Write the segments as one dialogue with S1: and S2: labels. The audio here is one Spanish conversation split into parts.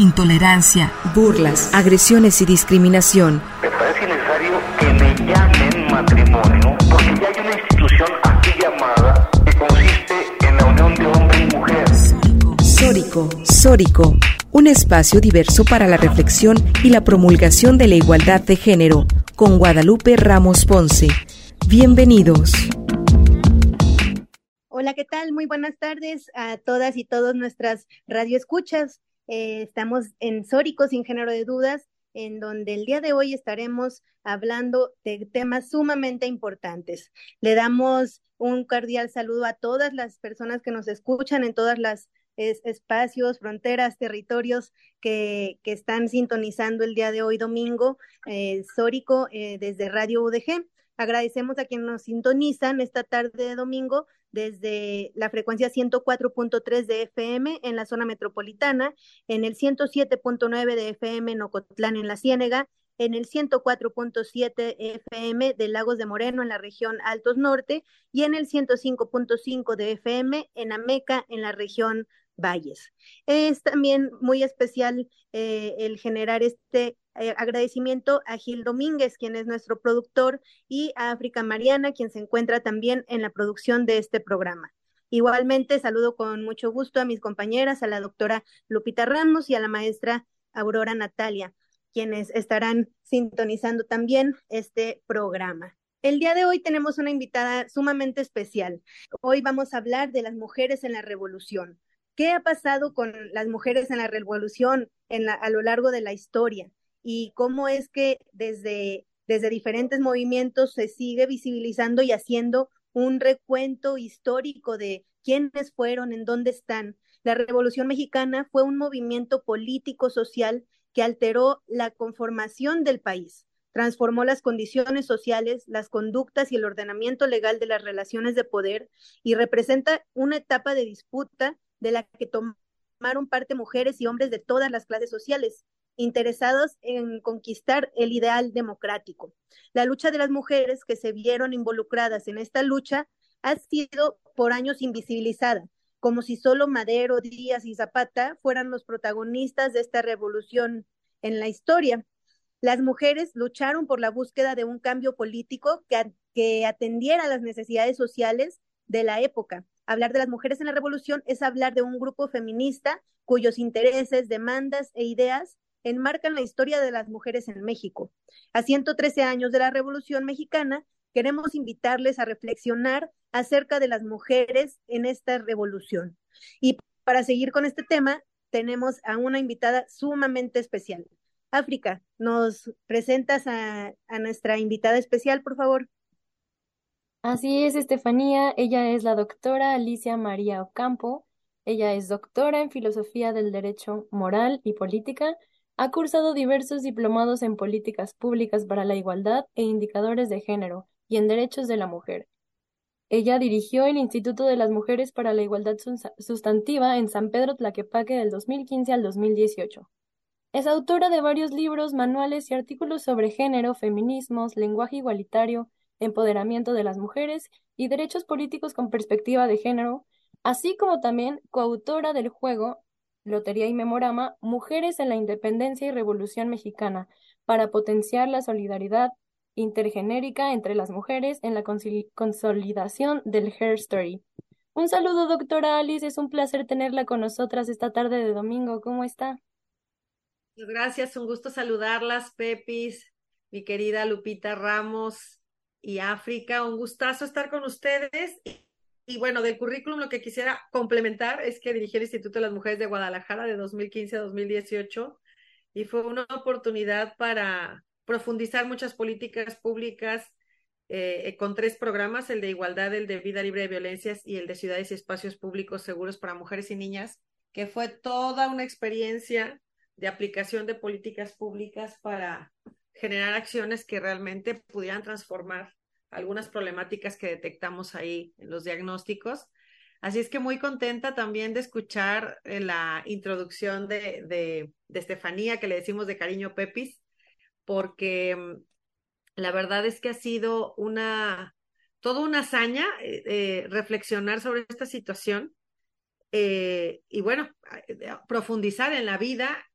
S1: intolerancia, burlas, agresiones y discriminación.
S2: Me parece necesario que me llamen matrimonio porque ya hay una institución aquí llamada que consiste en la unión de hombre y mujer.
S1: Sórico, Sórico, un espacio diverso para la reflexión y la promulgación de la igualdad de género, con Guadalupe Ramos Ponce. Bienvenidos.
S3: Hola, ¿qué tal? Muy buenas tardes a todas y todos nuestras radioescuchas. Eh, estamos en Sórico, sin género de dudas, en donde el día de hoy estaremos hablando de temas sumamente importantes. Le damos un cordial saludo a todas las personas que nos escuchan en todas las espacios, fronteras, territorios que, que, están sintonizando el día de hoy domingo, eh, Sórico, eh, desde Radio UDG. Agradecemos a quienes nos sintonizan esta tarde de domingo desde la frecuencia 104.3 de FM en la zona metropolitana, en el 107.9 de FM en Ocotlán, en la Ciénega, en el 104.7 FM de Lagos de Moreno, en la región Altos Norte, y en el 105.5 de FM en Ameca, en la región Valles. Es también muy especial eh, el generar este eh, agradecimiento a Gil Domínguez, quien es nuestro productor, y a África Mariana, quien se encuentra también en la producción de este programa. Igualmente, saludo con mucho gusto a mis compañeras, a la doctora Lupita Ramos y a la maestra Aurora Natalia, quienes estarán sintonizando también este programa. El día de hoy tenemos una invitada sumamente especial. Hoy vamos a hablar de las mujeres en la revolución. ¿Qué ha pasado con las mujeres en la revolución a lo largo de la historia? Y cómo es que desde, desde diferentes movimientos se sigue visibilizando y haciendo un recuento histórico de quiénes fueron, en dónde están. La Revolución Mexicana fue un movimiento político social que alteró la conformación del país, transformó las condiciones sociales, las conductas y el ordenamiento legal de las relaciones de poder y representa una etapa de disputa de la que tomaron parte mujeres y hombres de todas las clases sociales, interesados en conquistar el ideal democrático. La lucha de las mujeres que se vieron involucradas en esta lucha ha sido por años invisibilizada, como si solo Madero, Díaz y Zapata fueran los protagonistas de esta revolución en la historia. Las mujeres lucharon por la búsqueda de un cambio político que, que atendiera las necesidades sociales de la época. Hablar de las mujeres en la revolución es hablar de un grupo feminista cuyos intereses, demandas e ideas enmarcan la historia de las mujeres en México. A 113 años de la Revolución Mexicana, queremos invitarles a reflexionar acerca de las mujeres en esta revolución. Y para seguir con este tema, tenemos a una invitada sumamente especial. África, ¿nos presentas a, a nuestra invitada especial, por favor?
S4: Así es, Estefanía. Ella es la doctora Alicia María Ocampo. Ella es doctora en Filosofía del Derecho Moral y Política ha cursado diversos diplomados en políticas públicas para la igualdad e indicadores de género y en derechos de la mujer. Ella dirigió el Instituto de las Mujeres para la Igualdad Sustantiva en San Pedro Tlaquepaque del 2015 al 2018. Es autora de varios libros, manuales y artículos sobre género, feminismos, lenguaje igualitario, empoderamiento de las mujeres y derechos políticos con perspectiva de género, así como también coautora del juego Lotería y Memorama, Mujeres en la Independencia y Revolución Mexicana, para potenciar la solidaridad intergenérica entre las mujeres en la consolidación del Hair Story. Un saludo, doctora Alice, es un placer tenerla con nosotras esta tarde de domingo. ¿Cómo está?
S5: Gracias, un gusto saludarlas, Pepis, mi querida Lupita Ramos y África. Un gustazo estar con ustedes y bueno, del currículum lo que quisiera complementar es que dirigí el Instituto de las Mujeres de Guadalajara de 2015 a 2018 y fue una oportunidad para profundizar muchas políticas públicas eh, con tres programas, el de igualdad, el de vida libre de violencias y el de ciudades y espacios públicos seguros para mujeres y niñas, que fue toda una experiencia de aplicación de políticas públicas para generar acciones que realmente pudieran transformar algunas problemáticas que detectamos ahí en los diagnósticos. Así es que muy contenta también de escuchar eh, la introducción de, de, Estefanía, que le decimos de cariño Pepis, porque mm, la verdad es que ha sido una, toda una hazaña eh, eh, reflexionar sobre esta situación y bueno, profundizar en la vida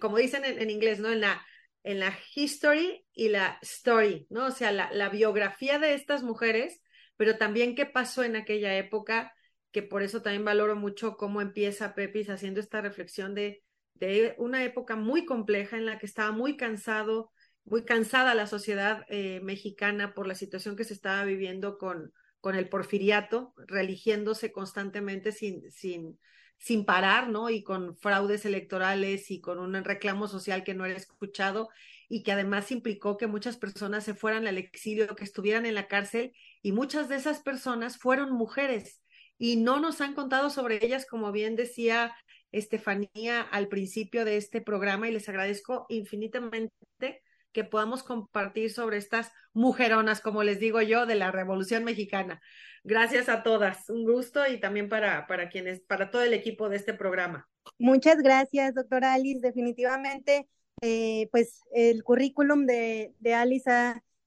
S5: como dicen en, inglés, ¿no? En la, en la history y la story, ¿no? O sea, la, biografía de estas mujeres, pero también qué pasó en aquella época, que por eso también valoro mucho cómo empieza Pepis haciendo esta reflexión de, de una época muy compleja en la que estaba muy cansado, muy cansada la sociedad eh, mexicana por la situación que se estaba viviendo con, con el porfiriato, religiéndose constantemente sin, sin, sin parar, ¿no? Y con fraudes electorales y con un reclamo social que no era escuchado y que además implicó que muchas personas se fueran al exilio, que estuvieran en la cárcel y muchas de esas personas fueron mujeres y no nos han contado sobre ellas, como bien decía Estefanía al principio de este programa y les agradezco infinitamente que podamos compartir sobre estas mujeronas, como les digo yo, de la Revolución Mexicana. Gracias a todas, un gusto y también para, para quienes, para todo el equipo de este programa.
S3: Muchas gracias, doctora Alice. Definitivamente, eh, pues el currículum de, de Alice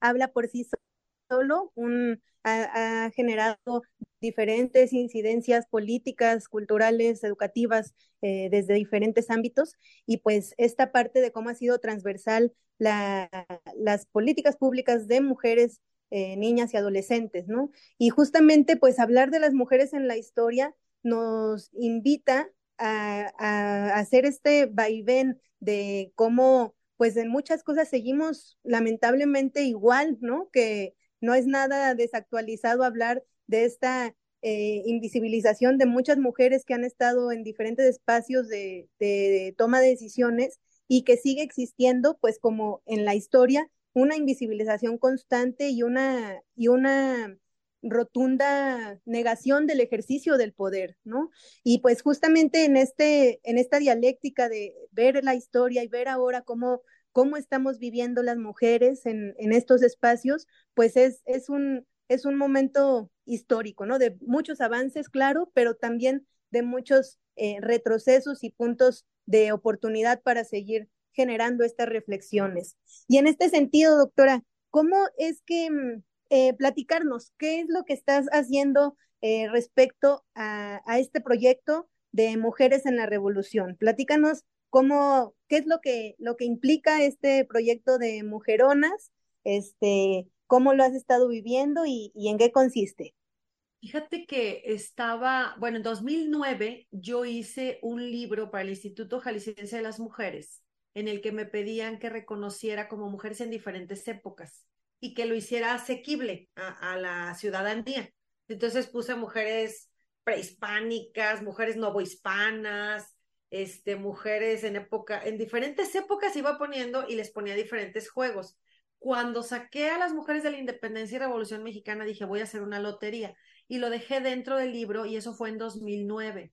S3: habla por sí solo, un, ha, generado diferentes incidencias políticas, culturales, educativas eh, desde diferentes ámbitos y pues esta parte de cómo ha sido transversal la, las políticas públicas de mujeres, eh, niñas y adolescentes, ¿no? Y justamente pues hablar de las mujeres en la historia nos invita a, a hacer este vaivén de cómo pues en muchas cosas seguimos lamentablemente igual, ¿no? Que no es nada desactualizado hablar de esta eh, invisibilización de muchas mujeres que han estado en diferentes espacios de, toma de decisiones y que sigue existiendo, pues como en la historia, una invisibilización constante y una, y una rotunda negación del ejercicio del poder, ¿no? Y pues justamente en, este, en esta dialéctica de ver la historia y ver ahora cómo cómo estamos viviendo las mujeres en, en estos espacios, pues es, es, un, es un momento histórico, ¿no? De muchos avances, claro, pero también de muchos eh, retrocesos y puntos de oportunidad para seguir generando estas reflexiones. Y en este sentido, doctora, ¿cómo es que mm, eh, platicarnos qué es lo que estás haciendo eh, respecto a, este proyecto de Mujeres en la Revolución? Platícanos cómo, qué es lo que, lo que implica este proyecto de Mujeronas, este, cómo lo has estado viviendo y, en qué consiste.
S5: Fíjate que estaba, bueno, en 2009 yo hice un libro para el Instituto Jalisciense de las Mujeres en el que me pedían que reconociera como mujeres en diferentes épocas y que lo hiciera asequible a, a la ciudadanía. Entonces puse mujeres prehispánicas, mujeres novohispanas, este, mujeres en época, en diferentes épocas iba poniendo y les ponía diferentes juegos. Cuando saqué a las mujeres de la independencia y revolución mexicana, dije, voy a hacer una lotería. Y lo dejé dentro del libro y eso fue en 2009.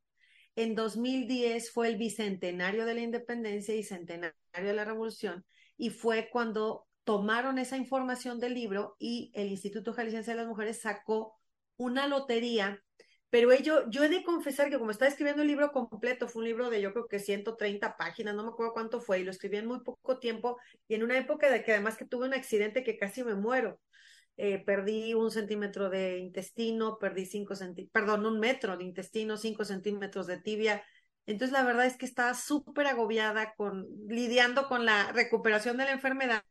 S5: En 2010 fue el bicentenario de la independencia y centenario de la revolución. Y fue cuando tomaron esa información del libro y el Instituto Jalisciense de las Mujeres sacó una lotería pero yo, yo he de confesar que como estaba escribiendo el libro completo, fue un libro de yo creo que 130 páginas, no me acuerdo cuánto fue, y lo escribí en muy poco tiempo y en una época de que además que tuve un accidente que casi me muero. Eh, perdí un centímetro de intestino, perdí cinco centímetros, perdón, un metro de intestino, cinco centímetros de tibia. Entonces la verdad es que estaba súper agobiada con lidiando con la recuperación de la enfermedad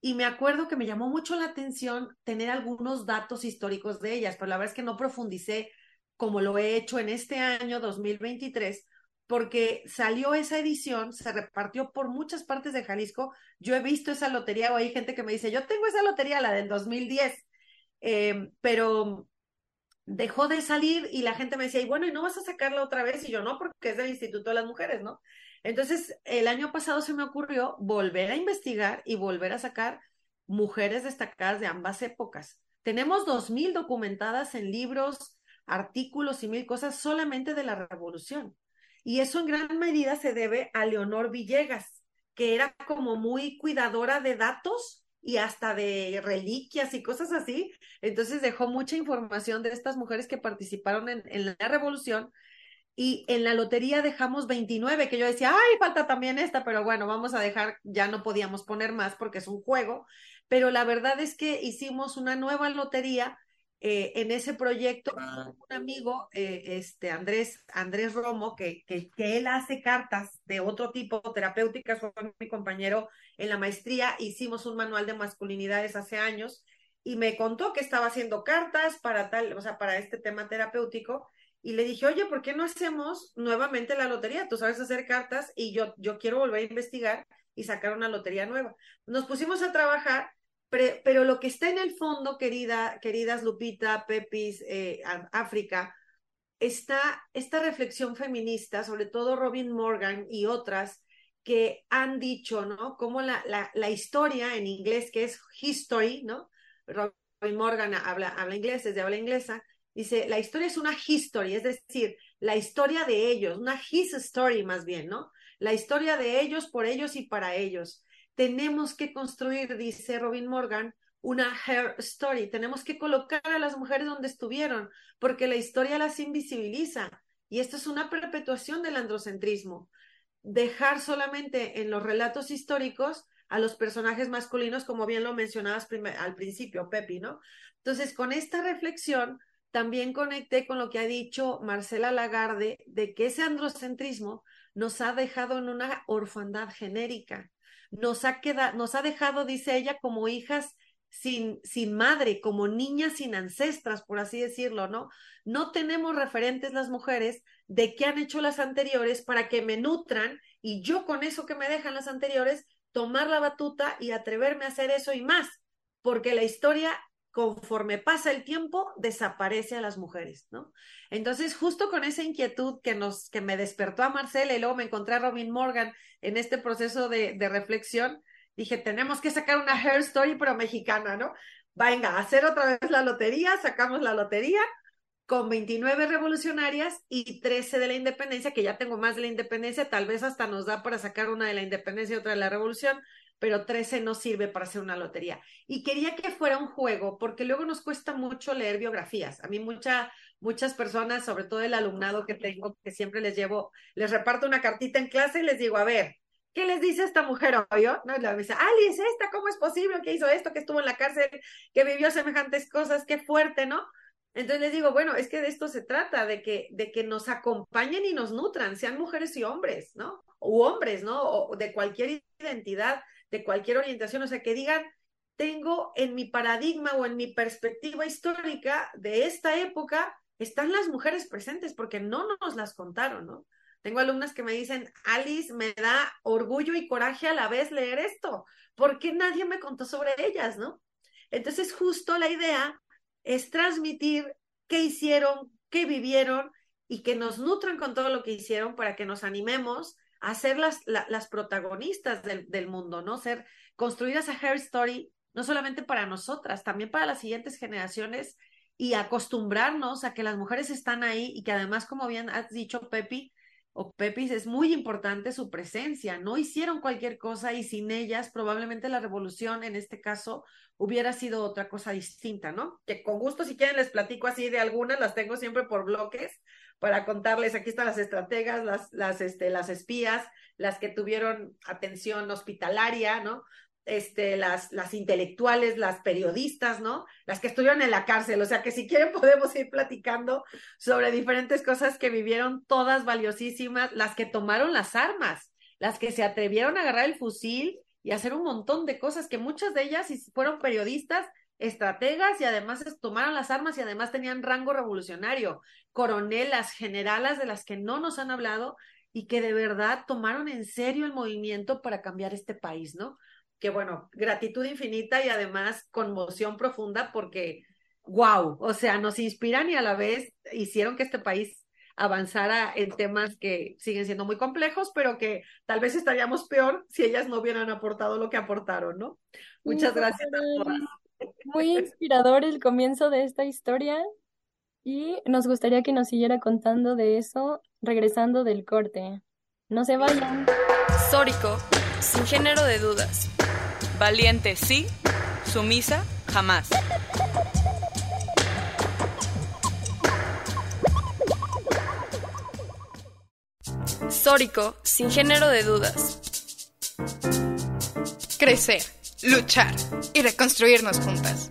S5: y me acuerdo que me llamó mucho la atención tener algunos datos históricos de ellas, pero la verdad es que no profundicé como lo he hecho en este año 2023, porque salió esa edición, se repartió por muchas partes de Jalisco. Yo he visto esa lotería o hay gente que me dice, yo tengo esa lotería, la del 2010, eh, pero dejó de salir y la gente me decía, y bueno, ¿y no vas a sacarla otra vez? Y yo no, porque es del Instituto de las Mujeres, ¿no? Entonces, el año pasado se me ocurrió volver a investigar y volver a sacar mujeres destacadas de ambas épocas. Tenemos dos mil documentadas en libros, artículos y mil cosas solamente de la revolución. Y eso en gran medida se debe a Leonor Villegas, que era como muy cuidadora de datos y hasta de reliquias y cosas así. Entonces dejó mucha información de estas mujeres que participaron en, la revolución. Y en la lotería dejamos 29, que yo decía, ay, falta también esta, pero bueno, vamos a dejar, ya no podíamos poner más porque es un juego. Pero la verdad es que hicimos una nueva lotería eh, en ese proyecto un amigo, eh, este Andrés, Andrés Romo, que, que, que, él hace cartas de otro tipo, terapéuticas, fue mi compañero en la maestría, hicimos un manual de masculinidades hace años y me contó que estaba haciendo cartas para tal, o sea, para este tema terapéutico. Y le dije, oye, ¿por qué no hacemos nuevamente la lotería? Tú sabes hacer cartas y yo, yo quiero volver a investigar y sacar una lotería nueva. Nos pusimos a trabajar pero, lo que está en el fondo, querida, queridas Lupita, Pepis, eh, África, está esta reflexión feminista, sobre todo Robin Morgan y otras, que han dicho, ¿no? Como la, la, la historia en inglés, que es history, ¿no? Robin Morgan habla, habla inglés, es de habla inglesa, dice, la historia es una history, es decir, la historia de ellos, una his story más bien, ¿no? La historia de ellos, por ellos y para ellos tenemos que construir, dice Robin Morgan, una hair story. Tenemos que colocar a las mujeres donde estuvieron, porque la historia las invisibiliza. Y esto es una perpetuación del androcentrismo. Dejar solamente en los relatos históricos a los personajes masculinos, como bien lo mencionabas al principio, Pepi, ¿no? Entonces, con esta reflexión, también conecté con lo que ha dicho Marcela Lagarde, de que ese androcentrismo nos ha dejado en una orfandad genérica nos ha, nos ha dejado, dice ella, como hijas sin, sin madre, como niñas sin ancestras, por así decirlo, ¿no? No tenemos referentes las mujeres de qué han hecho las anteriores para que me nutran y yo con eso que me dejan las anteriores, tomar la batuta y atreverme a hacer eso y más, porque la historia conforme pasa el tiempo, desaparece a las mujeres, ¿no? Entonces, justo con esa inquietud que nos, que me despertó a Marcela y luego me encontré a Robin Morgan en este proceso de, de reflexión, dije, tenemos que sacar una hair story pero mexicana, ¿no? Venga, hacer otra vez la lotería, sacamos la lotería con 29 revolucionarias y 13 de la independencia, que ya tengo más de la independencia, tal vez hasta nos da para sacar una de la independencia y otra de la revolución, pero 13 no sirve para hacer una lotería. Y quería que fuera un juego, porque luego nos cuesta mucho leer biografías. A mí mucha, muchas personas, sobre todo el alumnado que tengo, que siempre les llevo, les reparto una cartita en clase y les digo, a ver, ¿qué les dice esta mujer hoy? No, dice, Alice, esta, ¿cómo es posible que hizo esto, que estuvo en la cárcel, que vivió semejantes cosas, qué fuerte, ¿no? Entonces les digo, bueno, es que de esto se trata, de que, de que nos acompañen y nos nutran, sean mujeres y hombres, ¿no? U hombres, ¿no? O de cualquier identidad de cualquier orientación, o sea, que digan, tengo en mi paradigma o en mi perspectiva histórica de esta época, están las mujeres presentes porque no nos las contaron, ¿no? Tengo alumnas que me dicen, Alice, me da orgullo y coraje a la vez leer esto, porque nadie me contó sobre ellas, ¿no? Entonces, justo la idea es transmitir qué hicieron, qué vivieron y que nos nutran con todo lo que hicieron para que nos animemos a las protagonistas del, del, mundo, ¿no? Ser, construir esa hair story, no solamente para nosotras, también para las siguientes generaciones y acostumbrarnos a que las mujeres están ahí y que además, como bien has dicho, Pepi, o Pepis, es muy importante su presencia. No hicieron cualquier cosa y sin ellas probablemente la revolución en este caso hubiera sido otra cosa distinta, ¿no? Que con gusto si quieren les platico así de algunas, las tengo siempre por bloques, para contarles, aquí están las estrategas, las, las, este, las espías, las que tuvieron atención hospitalaria, ¿no? Este, las, las intelectuales, las periodistas, ¿no? Las que estuvieron en la cárcel. O sea que si quieren podemos ir platicando sobre diferentes cosas que vivieron, todas valiosísimas, las que tomaron las armas, las que se atrevieron a agarrar el fusil y hacer un montón de cosas que muchas de ellas fueron periodistas estrategas y además tomaron las armas y además tenían rango revolucionario, coronelas, generalas de las que no nos han hablado y que de verdad tomaron en serio el movimiento para cambiar este país, ¿no? Que bueno, gratitud infinita y además conmoción profunda porque, wow, o sea, nos inspiran y a la vez hicieron que este país avanzara en temas que siguen siendo muy complejos, pero que tal vez estaríamos peor si ellas no hubieran aportado lo que aportaron, ¿no? Muchas gracias a todas.
S4: Muy inspirador el comienzo de esta historia y nos gustaría que nos siguiera contando de eso regresando del corte. No se vayan.
S6: Sórico, sin género de dudas. Valiente sí, sumisa jamás. Sórico, sin género de dudas.
S7: Crecer luchar y reconstruirnos juntas.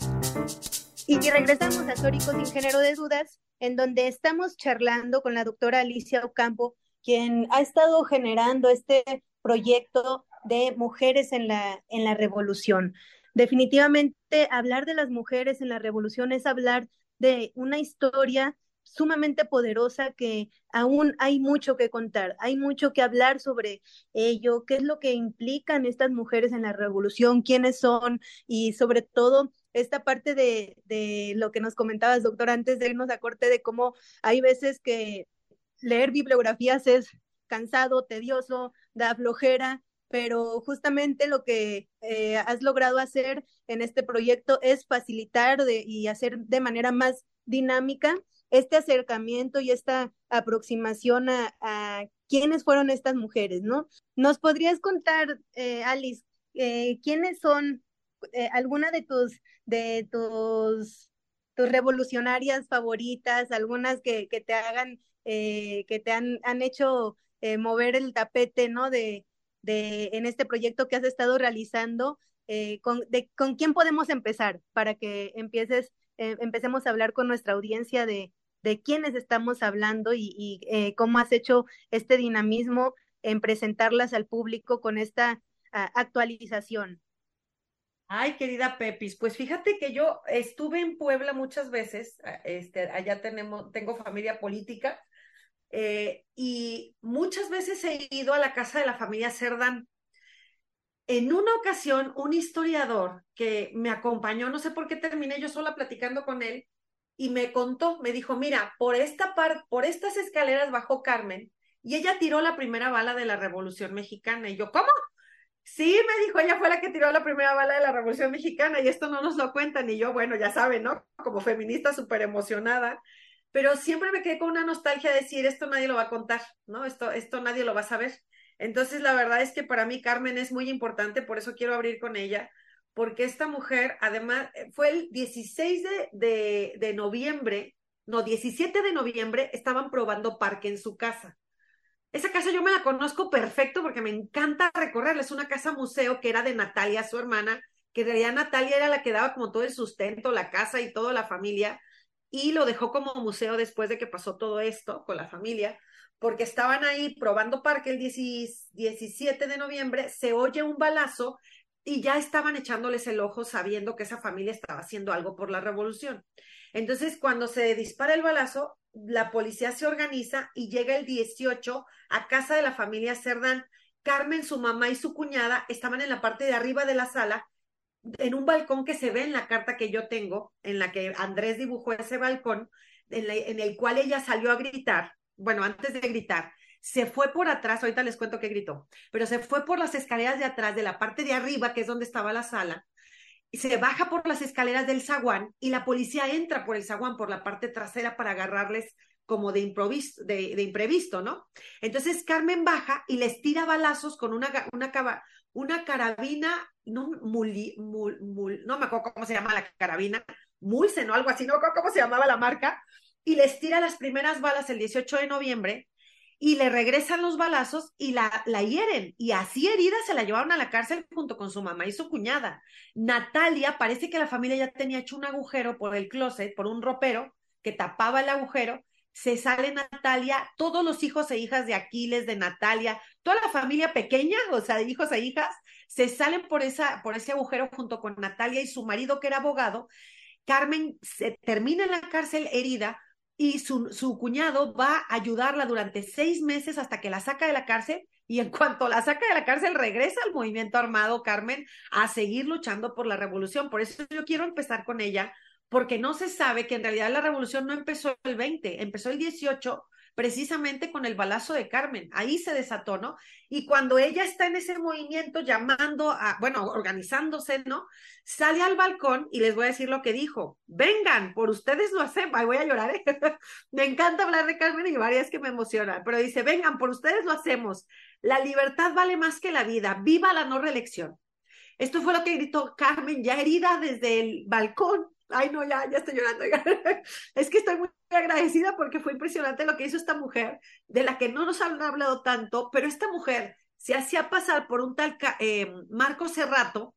S3: Y regresamos a Sóricos sin género de dudas, en donde estamos charlando con la doctora Alicia Ocampo, quien ha estado generando este proyecto de mujeres en la, en la revolución. Definitivamente, hablar de las mujeres en la revolución es hablar de una historia sumamente poderosa que aún hay mucho que contar, hay mucho que hablar sobre ello, qué es lo que implican estas mujeres en la revolución, quiénes son y sobre todo esta parte de, de lo que nos comentabas, doctor, antes de irnos a corte, de cómo hay veces que leer bibliografías es cansado, tedioso, da flojera, pero justamente lo que eh, has logrado hacer en este proyecto es facilitar de, y hacer de manera más dinámica este acercamiento y esta aproximación a, quiénes fueron estas mujeres, ¿no? ¿Nos podrías contar, eh, Alice, eh, quiénes son eh, alguna de tus, de tus, revolucionarias favoritas, algunas que, que te hagan, que te han, han hecho mover el tapete, ¿no? De, de, en este proyecto que has estado realizando, con, ¿con quién podemos empezar para que empieces, empecemos a hablar con nuestra audiencia de, de quiénes estamos hablando y, eh, cómo has hecho este dinamismo en presentarlas al público con esta uh, actualización?
S5: Ay, querida Pepis, pues fíjate que yo estuve en Puebla muchas veces, este, allá tenemos, tengo familia política, eh, y muchas veces he ido a la casa de la familia Cerdán. En una ocasión, un historiador que me acompañó, no sé por qué terminé yo sola platicando con él, y me contó, me dijo, mira, por esta parte, por estas escaleras bajó Carmen, y ella tiró la primera bala de la Revolución Mexicana. Y yo, ¿cómo? Sí, me dijo, ella fue la que tiró la primera bala de la Revolución Mexicana y esto no nos lo cuentan. Y yo, bueno, ya saben, ¿no? Como feminista súper emocionada, pero siempre me quedé con una nostalgia de decir, esto nadie lo va a contar, ¿no? Esto, esto nadie lo va a saber. Entonces, la verdad es que para mí Carmen es muy importante, por eso quiero abrir con ella, porque esta mujer, además, fue el 16 de, de, de noviembre, no, 17 de noviembre, estaban probando parque en su casa. Esa casa yo me la conozco perfecto porque me encanta recorrerla. Es una casa museo que era de Natalia, su hermana, que en realidad Natalia era la que daba como todo el sustento, la casa y toda la familia, y lo dejó como museo después de que pasó todo esto con la familia, porque estaban ahí probando parque el 17 de noviembre, se oye un balazo y ya estaban echándoles el ojo sabiendo que esa familia estaba haciendo algo por la revolución. Entonces, cuando se dispara el balazo, la policía se organiza y llega el 18 a casa de la familia Cerdán. Carmen, su mamá y su cuñada estaban en la parte de arriba de la sala, en un balcón que se ve en la carta que yo tengo, en la que Andrés dibujó ese balcón, en, en el cual ella salió a gritar, bueno, antes de gritar, se fue por atrás, ahorita les cuento qué gritó, pero se fue por las escaleras de atrás, de la parte de arriba, que es donde estaba la sala, se baja por las escaleras del zaguán y la policía entra por el zaguán, por la parte trasera para agarrarles como de improviso, de, de imprevisto, ¿no? Entonces Carmen baja y les tira balazos con una, una, una carabina, no, no me acuerdo cómo se llama la carabina, Mulsen o algo así, no me cómo se llamaba la marca, y les tira las primeras balas el 18 de noviembre y le regresan los balazos y la, la hieren. Y así herida se la llevaron a la cárcel junto con su mamá y su cuñada. Natalia, parece que la familia ya tenía hecho un agujero por el closet, por un ropero que tapaba el agujero. Se sale Natalia, todos los hijos e hijas de Aquiles, de Natalia, toda la familia pequeña, o sea, hijos e hijas, se salen por, esa, por ese agujero junto con Natalia y su marido, que era abogado. Carmen se termina en la cárcel herida, y su, su, cuñado va a ayudarla durante seis meses hasta que la saca de la cárcel y en cuanto la saca de la cárcel regresa al movimiento armado, Carmen, a seguir luchando por la revolución. Por eso yo quiero empezar con ella, porque no se sabe que en realidad la revolución no empezó el 20, empezó el 18 precisamente con el balazo de Carmen. Ahí se desató, ¿no? Y cuando ella está en ese movimiento llamando a, bueno, organizándose, ¿no? Sale al balcón y les voy a decir lo que dijo. Vengan, por ustedes lo hacemos. Ay, voy a llorar. ¿eh? me encanta hablar de Carmen y varias que me emocionan, pero dice, vengan, por ustedes lo hacemos. La libertad vale más que la vida. Viva la no reelección. Esto fue lo que gritó Carmen, ya herida desde el balcón. Ay, no, ya, ya estoy llorando. es que estoy muy agradecida porque fue impresionante lo que hizo esta mujer, de la que no nos han hablado tanto, pero esta mujer se hacía pasar por un tal eh, Marco Serrato,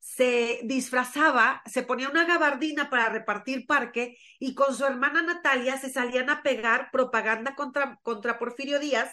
S5: se disfrazaba, se ponía una gabardina para repartir parque y con su hermana Natalia se salían a pegar propaganda contra, contra Porfirio Díaz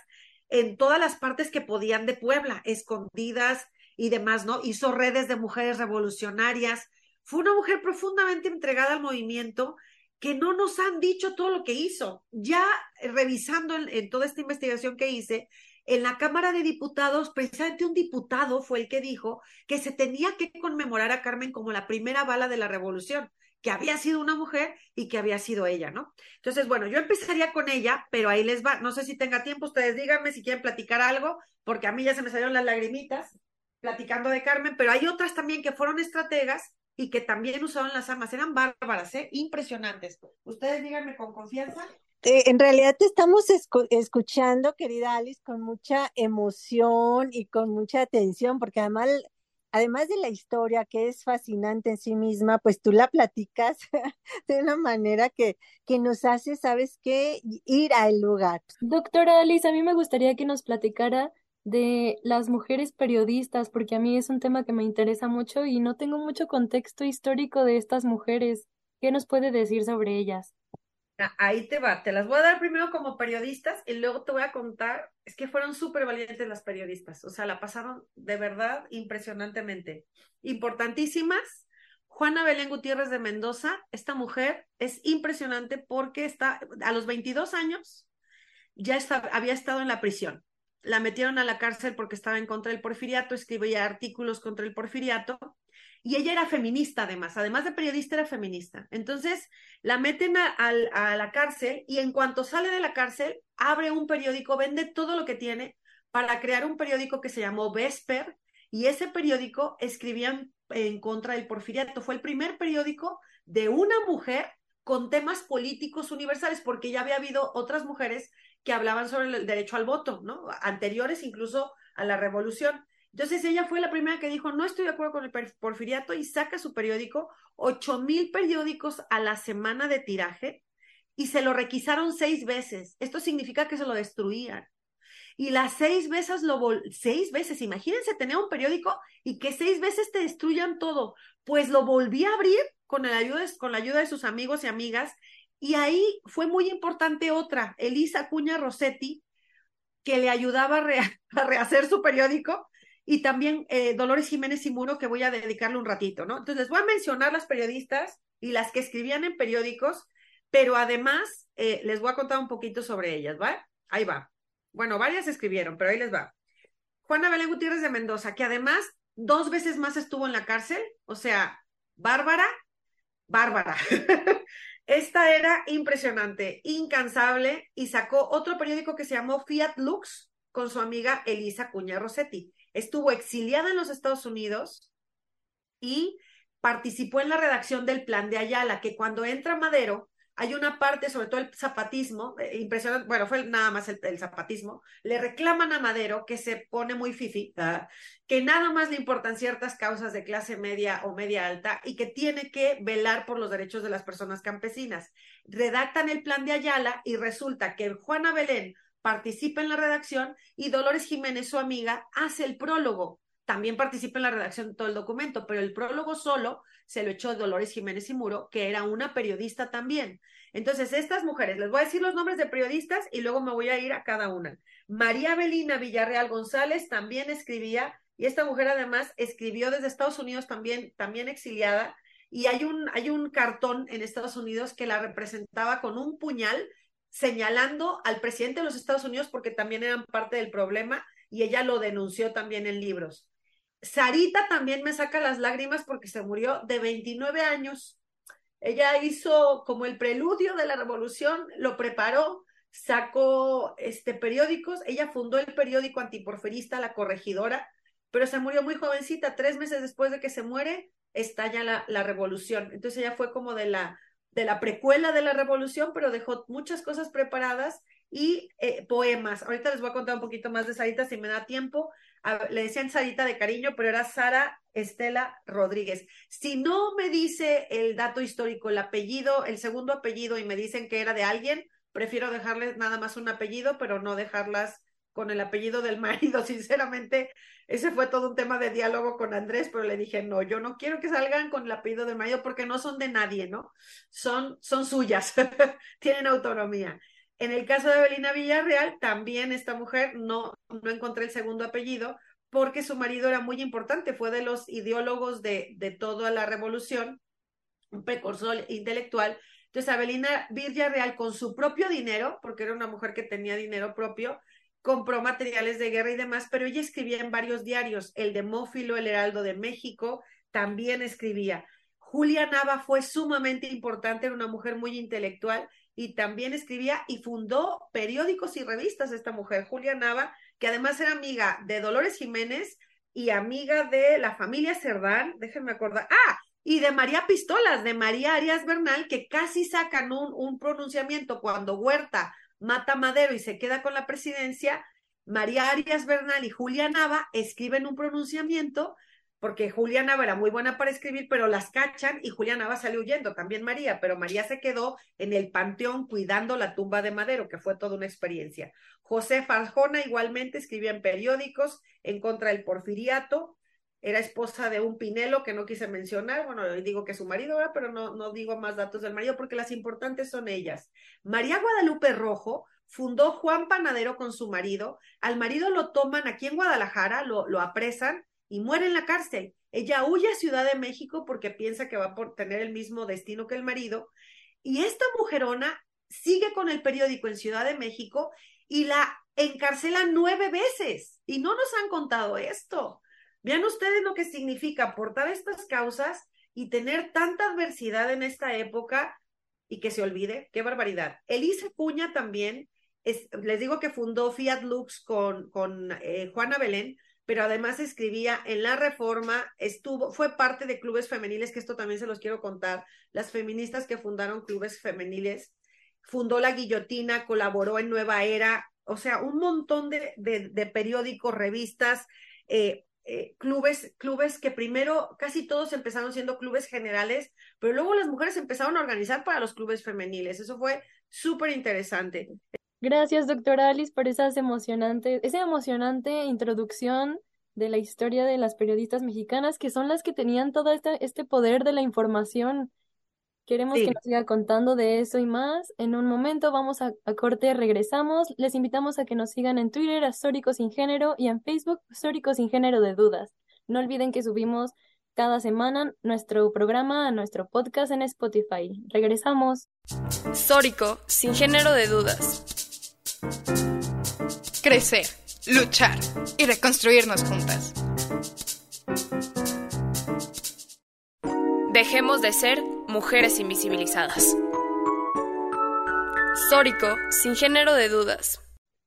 S5: en todas las partes que podían de Puebla, escondidas y demás, ¿no? Hizo redes de mujeres revolucionarias. Fue una mujer profundamente entregada al movimiento que no nos han dicho todo lo que hizo. Ya revisando en, toda esta investigación que hice, en la Cámara de Diputados, precisamente un diputado fue el que dijo que se tenía que conmemorar a Carmen como la primera bala de la revolución, que había sido una mujer y que había sido ella, ¿no? Entonces, bueno, yo empezaría con ella, pero ahí les va, no sé si tenga tiempo, ustedes díganme si quieren platicar algo, porque a mí ya se me salieron las lagrimitas platicando de Carmen, pero hay otras también que fueron estrategas y que también usaban las armas, eran bárbaras, ¿eh? impresionantes. Ustedes díganme con confianza.
S7: Eh, en realidad te estamos escuchando, querida Alice, con mucha emoción y con mucha atención, porque además, además de la historia que es fascinante en sí misma, pues tú la platicas de una manera que, que nos hace, ¿sabes qué? Ir al lugar.
S4: Doctora Alice, a mí me gustaría que nos platicara de las mujeres periodistas, porque a mí es un tema que me interesa mucho y no tengo mucho contexto histórico de estas mujeres. ¿Qué nos puede decir sobre ellas?
S5: Ah, ahí te va, te las voy a dar primero como periodistas y luego te voy a contar, es que fueron súper valientes las periodistas, o sea, la pasaron de verdad impresionantemente. Importantísimas, Juana Belén Gutiérrez de Mendoza, esta mujer es impresionante porque está a los 22 años ya había estado en la prisión. La metieron a la cárcel porque estaba en contra del porfiriato, escribía artículos contra el porfiriato y ella era feminista además, además de periodista era feminista. Entonces la meten a, la cárcel y en cuanto sale de la cárcel abre un periódico, vende todo lo que tiene para crear un periódico que se llamó Vesper y ese periódico escribía en, contra del porfiriato. Fue el primer periódico de una mujer con temas políticos universales, porque ya había habido otras mujeres que hablaban sobre el derecho al voto, ¿no? Anteriores incluso a la revolución. Entonces ella fue la primera que dijo, no estoy de acuerdo con el porfiriato y saca su periódico, ocho mil periódicos a la semana de tiraje y se lo requisaron seis veces. Esto significa que se lo destruían. Y las seis veces lo seis veces, imagínense tener un periódico y que seis veces te destruyan todo. Pues lo volví a abrir con, la ayuda, con la ayuda de sus amigos y amigas. Y ahí fue muy importante otra, Elisa Cuña Rossetti, que le ayudaba a rehacer su periódico y también eh, Dolores Jiménez y Muro, que voy a dedicarle un ratito, ¿no? Entonces, les voy a mencionar las periodistas y las que escribían en periódicos, pero además eh, les voy a contar un poquito sobre ellas, ¿va? Ahí va. Bueno, varias escribieron, pero ahí les va. Juana Belén Gutiérrez de Mendoza, que además dos veces más estuvo en la cárcel, o sea, Bárbara, Bárbara. Esta era impresionante, incansable, y sacó otro periódico que se llamó Fiat Lux con su amiga Elisa Cuña Rossetti. Estuvo exiliada en los Estados Unidos y participó en la redacción del plan de Ayala, que cuando entra Madero, hay una parte, sobre todo el zapatismo, eh, impresionante, bueno, fue nada más el, zapatismo, le reclaman a Madero que se pone muy fifi, que nada más le importan ciertas causas de clase media o media alta y que tiene que velar por los derechos de las personas campesinas. Redactan el plan de Ayala y resulta que Juana Belén participa en la redacción y Dolores Jiménez, su amiga, hace el prólogo. También participa en la redacción de todo el documento, pero el prólogo solo se lo echó Dolores Jiménez y Muro, que era una periodista también. Entonces, estas mujeres, les voy a decir los nombres de periodistas y luego me voy a ir a cada una. María Belina Villarreal González también escribía, y esta mujer además escribió desde Estados Unidos también, también exiliada, y hay un, hay un cartón en Estados Unidos que la representaba con un puñal señalando al presidente de los Estados Unidos porque también eran parte del problema y ella lo denunció también en libros. Sarita también me saca las lágrimas porque se murió de 29 años. Ella hizo como el preludio de la revolución, lo preparó, sacó este periódicos, ella fundó el periódico antiporferista La Corregidora, pero se murió muy jovencita, tres meses después de que se muere, estalla la, la revolución. Entonces ella fue como de la de la precuela de la revolución, pero dejó muchas cosas preparadas y eh, poemas. Ahorita les voy a contar un poquito más de Sarita si me da tiempo. Le decían Sarita de cariño, pero era Sara Estela Rodríguez. Si no me dice el dato histórico, el apellido, el segundo apellido y me dicen que era de alguien, prefiero dejarles nada más un apellido, pero no dejarlas con el apellido del marido. Sinceramente, ese fue todo un tema de diálogo con Andrés, pero le dije, no, yo no quiero que salgan con el apellido del marido porque no son de nadie, ¿no? Son, son suyas, tienen autonomía. En el caso de Evelina Villarreal, también esta mujer no, no encontré el segundo apellido porque su marido era muy importante, fue de los ideólogos de, de toda la revolución, un precursor intelectual. Entonces, Evelina Villarreal, con su propio dinero, porque era una mujer que tenía dinero propio, compró materiales de guerra y demás, pero ella escribía en varios diarios, el Demófilo, el Heraldo de México, también escribía. Julia Nava fue sumamente importante, era una mujer muy intelectual y también escribía y fundó periódicos y revistas esta mujer, Julia Nava, que además era amiga de Dolores Jiménez y amiga de la familia Cerdán, déjenme acordar, ah, y de María Pistolas, de María Arias Bernal, que casi sacan un, un pronunciamiento cuando Huerta mata Madero y se queda con la presidencia, María Arias Bernal y Julia Nava escriben un pronunciamiento porque Julia Nava era muy buena para escribir, pero las cachan y Julia Nava sale huyendo, también María, pero María se quedó en el panteón cuidando la tumba de Madero, que fue toda una experiencia. José Farjona igualmente escribía en periódicos en contra del porfiriato, era esposa de un Pinelo que no quise mencionar, bueno, digo que su marido era, pero no, no digo más datos del marido porque las importantes son ellas. María Guadalupe Rojo fundó Juan Panadero con su marido, al marido lo toman aquí en Guadalajara, lo, lo apresan y muere en la cárcel. Ella huye a Ciudad de México porque piensa que va a tener el mismo destino que el marido. Y esta mujerona sigue con el periódico en Ciudad de México y la encarcela nueve veces. Y no nos han contado esto. Vean ustedes lo que significa aportar estas causas y tener tanta adversidad en esta época y que se olvide. Qué barbaridad. Elisa Cuña también, es, les digo que fundó Fiat Lux con, con eh, Juana Belén, pero además escribía en la reforma, estuvo, fue parte de clubes femeniles, que esto también se los quiero contar, las feministas que fundaron clubes femeniles, fundó La Guillotina, colaboró en Nueva Era, o sea, un montón de, de, periódicos, revistas, eh, eh, clubes, clubes que primero casi todos empezaron siendo clubes generales, pero luego las mujeres empezaron a organizar para los clubes femeniles. Eso fue súper interesante.
S4: Gracias, doctora Alice, por esas emocionantes, esa emocionante introducción de la historia de las periodistas mexicanas, que son las que tenían todo este, este poder de la información. Queremos que nos siga contando de eso y más. En un momento vamos a, a, corte, regresamos. Les invitamos a que nos sigan en Twitter a Sórico Sin Género y en Facebook Sórico Sin Género de Dudas. No olviden que subimos cada semana nuestro programa a nuestro podcast en Spotify. Regresamos.
S6: Sórico Sin Género de Dudas. Crecer, luchar y reconstruirnos juntas. Dejemos de ser mujeres invisibilizadas. Sórico, sin género de dudas.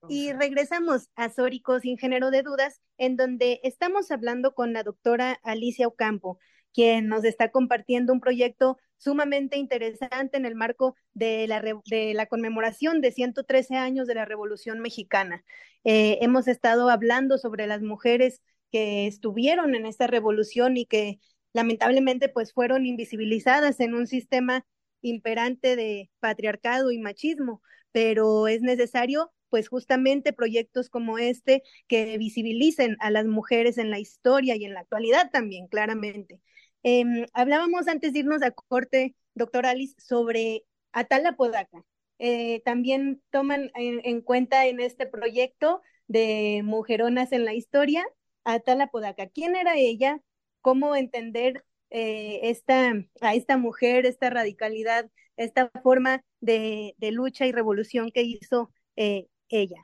S3: Y regresamos a Sórico, sin género de dudas, en donde estamos hablando con la doctora Alicia Ocampo, quien nos está compartiendo un proyecto sumamente interesante en el marco de la, conmemoración de 113 años de la Revolución Mexicana. Eh, hemos estado hablando sobre las mujeres que estuvieron en esta revolución y que lamentablemente pues fueron invisibilizadas en un sistema imperante de patriarcado y machismo, pero es necesario pues justamente proyectos como este que visibilicen a las mujeres en la historia y en la actualidad también, claramente. Eh, hablábamos antes de irnos a corte, doctor Alice, sobre Atala Podaca. Eh, también toman en, cuenta en este proyecto de Mujeronas en la Historia Atala Podaca. ¿Quién era ella? ¿Cómo entender eh, esta, a esta mujer, esta radicalidad, esta forma de, de lucha y revolución que hizo eh, ella?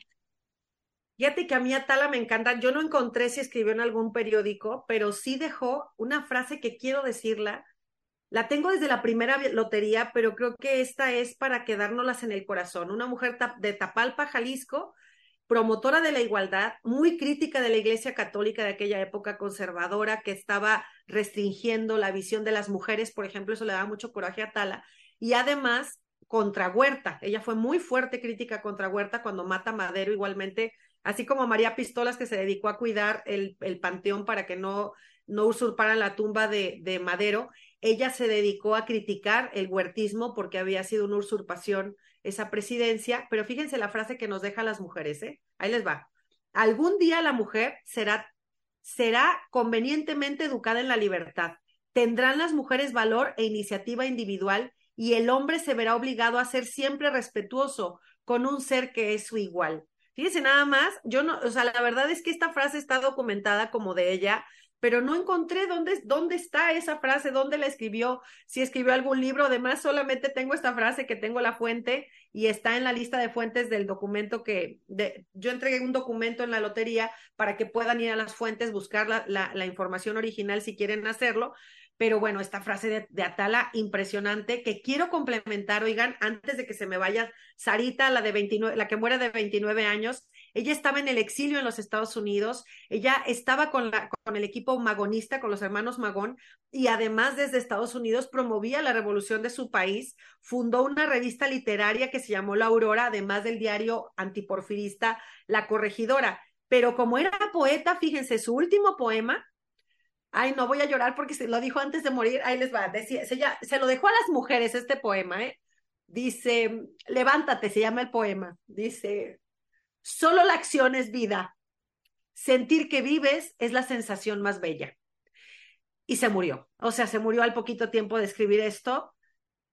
S5: Fíjate que a mí Atala me encanta. Yo no encontré si escribió en algún periódico, pero sí dejó una frase que quiero decirla. La tengo desde la primera lotería, pero creo que esta es para quedárnoslas en el corazón. Una mujer de Tapalpa, Jalisco, promotora de la igualdad, muy crítica de la Iglesia Católica de aquella época conservadora que estaba restringiendo la visión de las mujeres, por ejemplo, eso le daba mucho coraje a Atala. Y además, contra Huerta. Ella fue muy fuerte crítica contra Huerta cuando mata Madero, igualmente así como María Pistolas que se dedicó a cuidar el, el panteón para que no, no usurparan la tumba de, de, Madero, ella se dedicó a criticar el huertismo porque había sido una usurpación esa presidencia, pero fíjense la frase que nos deja las mujeres, ¿eh? Ahí les va. Algún día la mujer será, será convenientemente educada en la libertad. Tendrán las mujeres valor e iniciativa individual y el hombre se verá obligado a ser siempre respetuoso con un ser que es su igual. Fíjense nada más, yo no, o sea, la verdad es que esta frase está documentada como de ella, pero no encontré dónde, dónde está esa frase, dónde la escribió, si escribió algún libro. Además, solamente tengo esta frase que tengo la fuente y está en la lista de fuentes del documento que de, yo entregué un documento en la lotería para que puedan ir a las fuentes, buscar la, la, la información original si quieren hacerlo. Pero bueno, esta frase de, Atala impresionante que quiero complementar, oigan, antes de que se me vaya, Sarita, la de 29, la que muere de 29 años, ella estaba en el exilio en los Estados Unidos, ella estaba con el equipo magonista, con los hermanos Magón, y además desde Estados Unidos promovía la revolución de su país, fundó una revista literaria que se llamó La Aurora, además del diario antiporfirista La Corregidora. Pero como era poeta, fíjense, su último poema, Ay, no voy a llorar porque se lo dijo antes de morir. Ahí les va. Decía, se, se lo dejó a las mujeres este poema, ¿eh? Dice, levántate, se llama el poema. Dice, solo la acción es vida. Sentir que vives es la sensación más bella. Y se murió. O sea, se murió al poquito tiempo de escribir esto,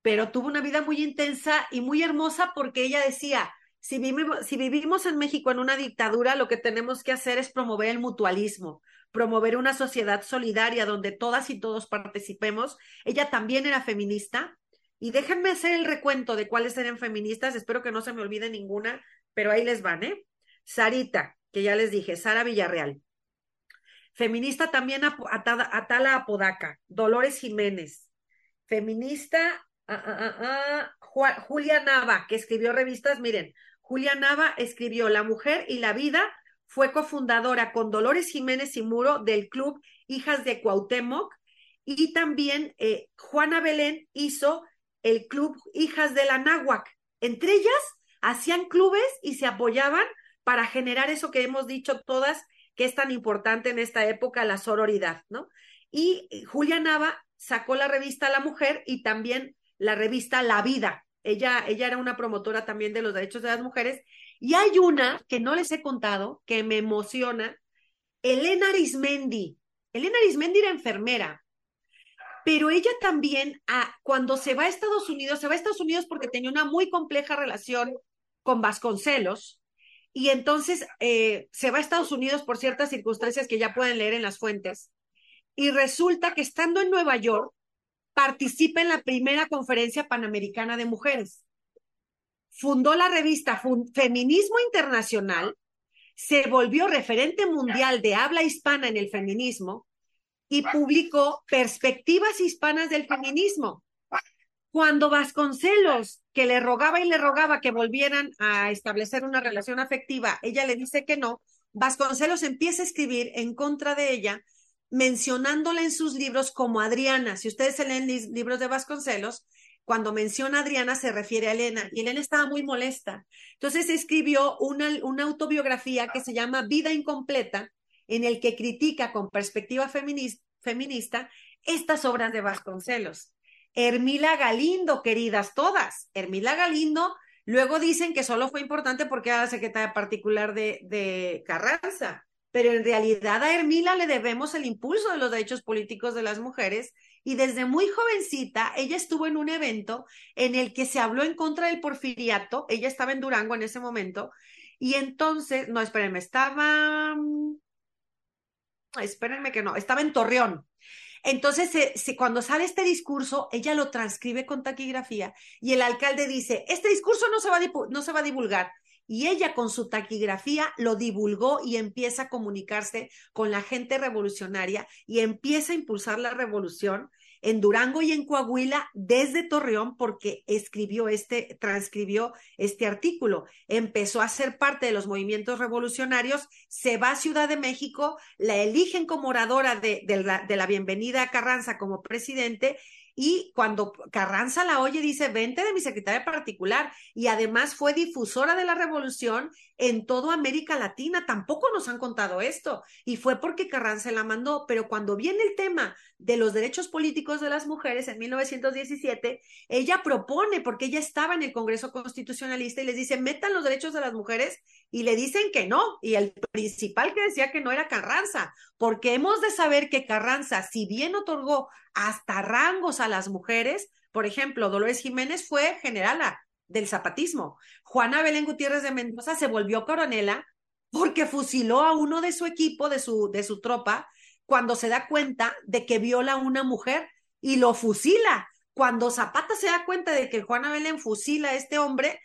S5: pero tuvo una vida muy intensa y muy hermosa porque ella decía, si vivimos, si vivimos en México en una dictadura, lo que tenemos que hacer es promover el mutualismo, promover una sociedad solidaria donde todas y todos participemos. Ella también era feminista. Y déjenme hacer el recuento de cuáles eran feministas. Espero que no se me olvide ninguna, pero ahí les van, ¿eh? Sarita, que ya les dije, Sara Villarreal. Feminista también Atala, Atala Apodaca, Dolores Jiménez. Feminista ah, ah, ah, Julia Nava, que escribió revistas, miren, Julia Nava escribió La mujer y la vida fue cofundadora con Dolores Jiménez y Muro del club Hijas de Cuauhtémoc y también eh, Juana Belén hizo el club Hijas de la Náhuac. Entre ellas hacían clubes y se apoyaban para generar eso que hemos dicho todas que es tan importante en esta época, la sororidad, ¿no? Y eh, Julia Nava sacó la revista La Mujer y también la revista La Vida. Ella, ella era una promotora también de los derechos de las mujeres y hay una que no les he contado, que me emociona, Elena Arismendi. Elena Arismendi era enfermera, pero ella también, ah, cuando se va a Estados Unidos, se va a Estados Unidos porque tenía una muy compleja relación con Vasconcelos, y entonces eh, se va a Estados Unidos por ciertas circunstancias que ya pueden leer en las fuentes, y resulta que estando en Nueva York, participa en la primera conferencia panamericana de mujeres fundó la revista Feminismo Internacional, se volvió referente mundial de habla hispana en el feminismo y publicó Perspectivas Hispanas del Feminismo. Cuando Vasconcelos, que le rogaba y le rogaba que volvieran a establecer una relación afectiva, ella le dice que no, Vasconcelos empieza a escribir en contra de ella, mencionándola en sus libros como Adriana. Si ustedes se leen libros de Vasconcelos, cuando menciona Adriana se refiere a Elena y Elena estaba muy molesta. Entonces escribió una, autobiografía que se llama Vida Incompleta, en el que critica con perspectiva feminista, estas obras de Vasconcelos. Hermila Galindo, queridas todas. Hermila Galindo, luego dicen que solo fue importante porque era la secretaria particular de Carranza, pero en realidad a Hermila le debemos el impulso de los derechos políticos de las mujeres y desde muy jovencita ella estuvo en un evento en el que se habló en contra del porfiriato, ella estaba en Durango en ese momento, y entonces, no, espérenme, estaba, mm, espérenme que no, estaba en Torreón. Entonces, se, cuando sale este discurso, ella lo transcribe con taquigrafía y el alcalde dice, este discurso no se va no se va a divulgar. Y ella con su taquigrafía lo divulgó y empieza a comunicarse con la gente revolucionaria y empieza a impulsar la revolución en Durango y en Coahuila desde Torreón porque escribió este, transcribió este artículo. Empezó a ser parte de los movimientos revolucionarios, se va a Ciudad de México, la eligen como oradora de, la, de la bienvenida a Carranza como presidente y cuando Carranza la oye dice, vente de mi secretaria particular y además fue difusora de la revolución en toda América Latina. Tampoco nos han contado esto y fue porque Carranza la mandó, pero cuando viene el tema de los derechos políticos de las mujeres en 1917, ella propone, porque ella estaba en el Congreso Constitucionalista y les dice, metan los derechos de las mujeres y le dicen que no. Y el principal que decía que no era Carranza, porque hemos de saber que Carranza, si bien otorgó hasta rangos a las mujeres, por ejemplo, Dolores Jiménez fue generala del zapatismo. Juana Belén Gutiérrez de Mendoza se volvió coronela porque fusiló a uno de su equipo, de su, de su tropa, cuando se da cuenta de que viola a una mujer y lo fusila. Cuando Zapata se da cuenta de que Juana Belén fusila a este hombre,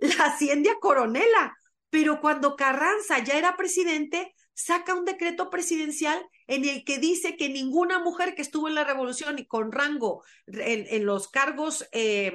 S5: la asciende a coronela. Pero cuando Carranza ya era presidente, saca un decreto presidencial en el que dice que ninguna mujer que estuvo en la revolución y con rango en, los cargos eh,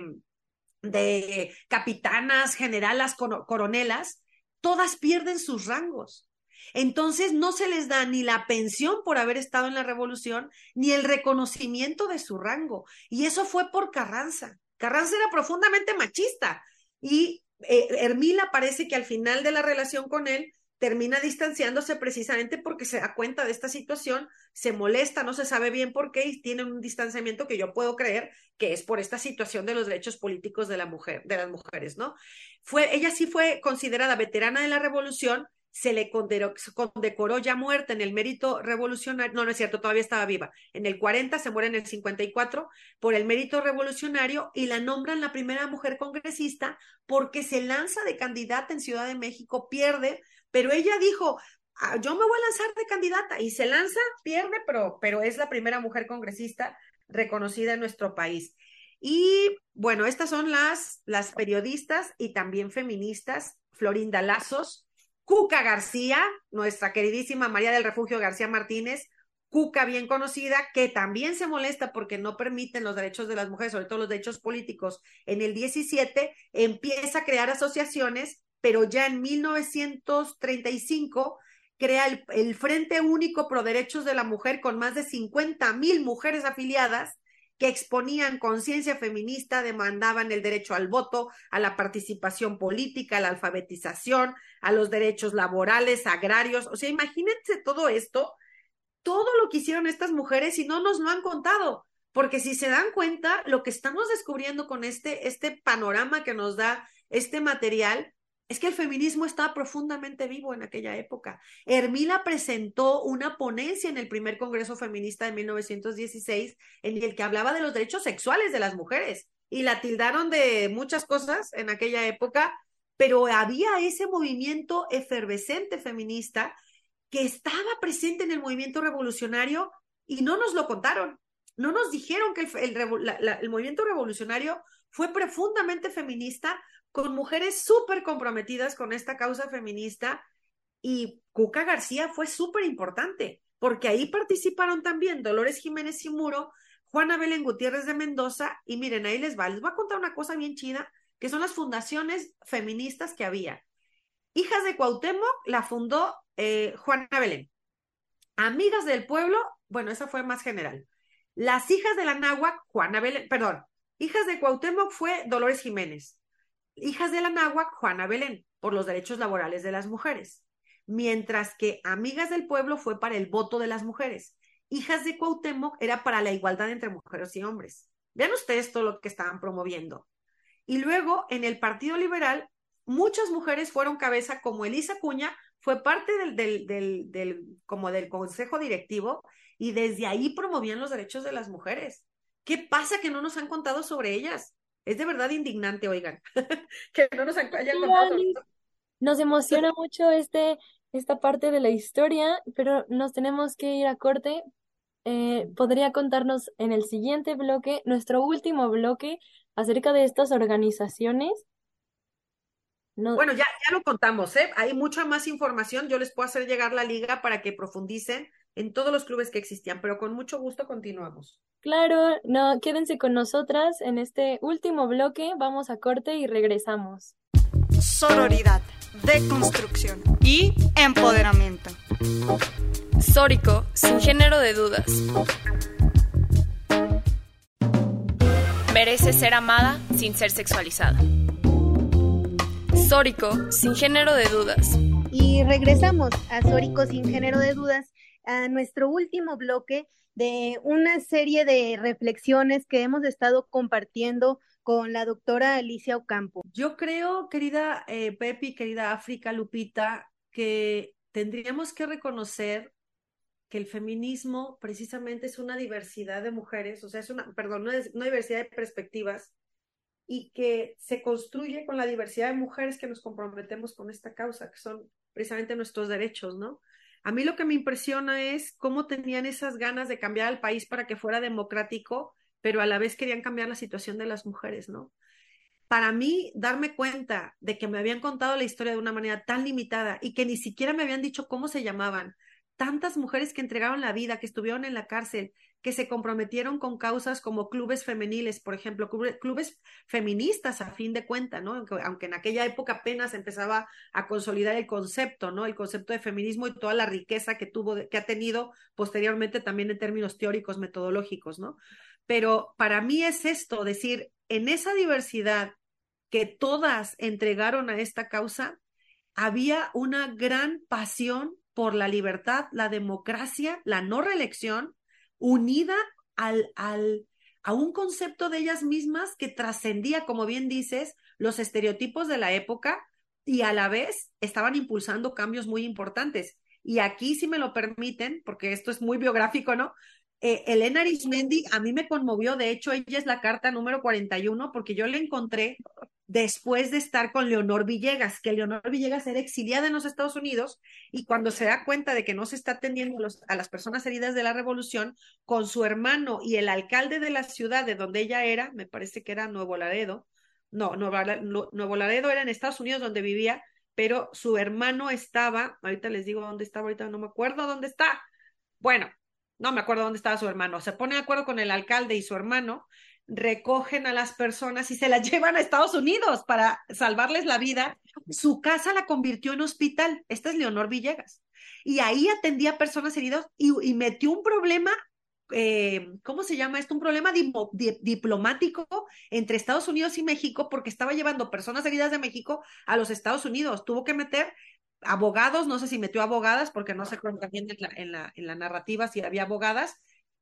S5: de capitanas, generalas, coronelas, todas pierden sus rangos. Entonces no se les da ni la pensión por haber estado en la revolución, ni el reconocimiento de su rango. Y eso fue por Carranza. Carranza era profundamente machista. Y eh, Hermila parece que al final de la relación con él termina distanciándose precisamente porque se da cuenta de esta situación, se molesta, no se sabe bien por qué y tiene un distanciamiento que yo puedo creer que es por esta situación de los derechos políticos de la mujer, de las mujeres, ¿no? Fue, ella sí fue considerada veterana de la revolución, se le condecoró, ya muerta en el mérito revolucionario, no, no es cierto, todavía estaba viva, en el 40, se muere en el 54 por el mérito revolucionario y la nombran la primera mujer congresista porque se lanza de candidata en Ciudad de México, pierde, pero ella dijo, ah, yo me voy a lanzar de candidata y se lanza, pierde, pero, pero es la primera mujer congresista reconocida en nuestro país. Y bueno, estas son las, las periodistas y también feministas, Florinda Lazos, Cuca García, nuestra queridísima María del Refugio García Martínez, Cuca bien conocida, que también se molesta porque no permiten los derechos de las mujeres, sobre todo los derechos políticos. En el 17 empieza a crear asociaciones pero ya en 1935 crea el, Frente Único Pro Derechos de la Mujer con más de 50 mil mujeres afiliadas que exponían conciencia feminista, demandaban el derecho al voto, a la participación política, a la alfabetización, a los derechos laborales, agrarios. O sea, imagínense todo esto, todo lo que hicieron estas mujeres y no nos lo han contado. Porque si se dan cuenta, lo que estamos descubriendo con este, este panorama que nos da este material es que el feminismo estaba profundamente vivo en aquella época. Hermila presentó una ponencia en el primer Congreso Feminista de 1916 en el que hablaba de los derechos sexuales de las mujeres y la tildaron de muchas cosas en aquella época, pero había ese movimiento efervescente feminista que estaba presente en el movimiento revolucionario y no nos lo contaron. No nos dijeron que el, el movimiento revolucionario fue profundamente feminista con mujeres súper comprometidas con esta causa feminista y Cuca García fue súper importante porque ahí participaron también Dolores Jiménez y Muro, Juana Belén Gutiérrez de Mendoza y miren, ahí les va, les voy a contar una cosa bien chida, que son las fundaciones feministas que había. Hijas de Cuauhtémoc la fundó eh, Juana Belén. Amigas del Pueblo, bueno, esa fue más general. Las hijas de la Náhuac, Juana Belén, perdón, hijas de Cuauhtémoc fue Dolores Jiménez. Hijas de la Náhuac, Juana Belén, por los derechos laborales de las mujeres. Mientras que Amigas del Pueblo fue para el voto de las mujeres. Hijas de Cuauhtémoc era para la igualdad entre mujeres y hombres. Vean ustedes todo lo que estaban promoviendo. Y luego, en el Partido Liberal, muchas mujeres fueron cabeza, como Elisa Cuña, fue parte del, del, del, del, como del consejo directivo y desde ahí promovían los derechos de las mujeres. ¿Qué pasa que no nos han contado sobre ellas? Es de verdad indignante, oigan, que no nos hayan contado.
S4: Nos emociona mucho este, esta parte de la historia, pero nos tenemos que ir a corte. Eh, ¿podría contarnos en el siguiente bloque, nuestro último bloque, acerca de estas organizaciones?
S5: Bueno, ya, ya lo contamos, ¿eh? Hay mucha más información. Yo les puedo hacer llegar la liga para que profundicen en todos los clubes que existían, pero con mucho gusto continuamos.
S4: Claro, no, quédense con nosotras en este último bloque, vamos a corte y regresamos.
S6: Sororidad, deconstrucción y empoderamiento. Sórico, sin género de dudas.
S8: merece ser amada sin ser sexualizada. Sórico, sin género de dudas.
S3: Y regresamos a Sórico, sin género de dudas, a nuestro último bloque de una serie de reflexiones que hemos estado compartiendo con la doctora Alicia Ocampo.
S5: Yo creo, querida eh, Pepi, querida África, Lupita, que tendríamos que reconocer que el feminismo precisamente es una diversidad de mujeres, o sea, es una, perdón, una, una diversidad de perspectivas y que se construye con la diversidad de mujeres que nos comprometemos con esta causa, que son precisamente nuestros derechos, ¿no? A mí lo que me impresiona es cómo tenían esas ganas de cambiar al país para que fuera democrático, pero a la vez querían cambiar la situación de las mujeres, ¿no? Para mí, darme cuenta de que me habían contado la historia de una manera tan limitada y que ni siquiera me habían dicho cómo se llamaban, tantas mujeres que entregaron la vida, que estuvieron en la cárcel, que se comprometieron con causas como clubes femeniles, por ejemplo, clubes feministas a fin de cuenta, ¿no? Aunque en aquella época apenas empezaba a consolidar el concepto, ¿no? El concepto de feminismo y toda la riqueza que tuvo, que ha tenido posteriormente también en términos teóricos, metodológicos, ¿no? Pero para mí es esto, decir, en esa diversidad que todas entregaron a esta causa, había una gran pasión por la libertad, la democracia, la no reelección, unida al, al, a un concepto de ellas mismas que trascendía, como bien dices, los estereotipos de la época y a la vez estaban impulsando cambios muy importantes. Y aquí, si me lo permiten, porque esto es muy biográfico, ¿no? Eh, Elena Arismendi a mí me conmovió, de hecho, ella es la carta número 41, porque yo la encontré después de estar con Leonor Villegas, que Leonor Villegas era exiliada en los Estados Unidos y cuando se da cuenta de que no se está atendiendo a, las personas heridas de la revolución, con su hermano y el alcalde de la ciudad de donde ella era, me parece que era Nuevo Laredo, no, Nuevo, Nuevo Laredo era en Estados Unidos donde vivía, pero su hermano estaba, ahorita les digo dónde estaba, ahorita no me acuerdo dónde está. Bueno, no me acuerdo dónde estaba su hermano, se pone de acuerdo con el alcalde y su hermano recogen a las personas y se las llevan a Estados Unidos para salvarles la vida. Su casa la convirtió en hospital. Esta es Leonor Villegas. Y ahí atendía a personas heridas y, metió un problema, eh, ¿cómo se llama esto? Un problema diplomático entre Estados Unidos y México porque estaba llevando personas heridas de México a los Estados Unidos. Tuvo que meter abogados, no sé si metió abogadas, porque no sé también en la, en la narrativa si había abogadas,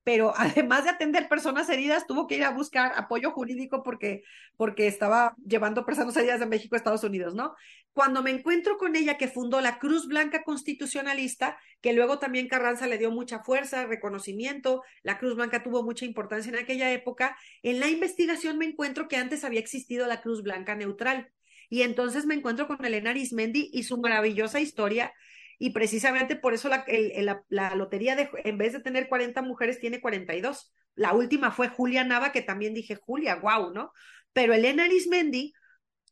S5: pero además de atender personas heridas, tuvo que ir a buscar apoyo jurídico porque, porque estaba llevando personas heridas de México a Estados Unidos, ¿no? Cuando me encuentro con ella, que fundó la Cruz Blanca Constitucionalista, que luego también Carranza le dio mucha fuerza, reconocimiento, la Cruz Blanca tuvo mucha importancia en aquella época, en la investigación me encuentro que antes había existido la Cruz Blanca Neutral. Y entonces me encuentro con Elena Arismendi y su maravillosa historia y precisamente por eso la, la, lotería de, en vez de tener 40 mujeres tiene 42. La última fue Julia Nava, que también dije, Julia, wow, ¿no? Pero Elena Arismendi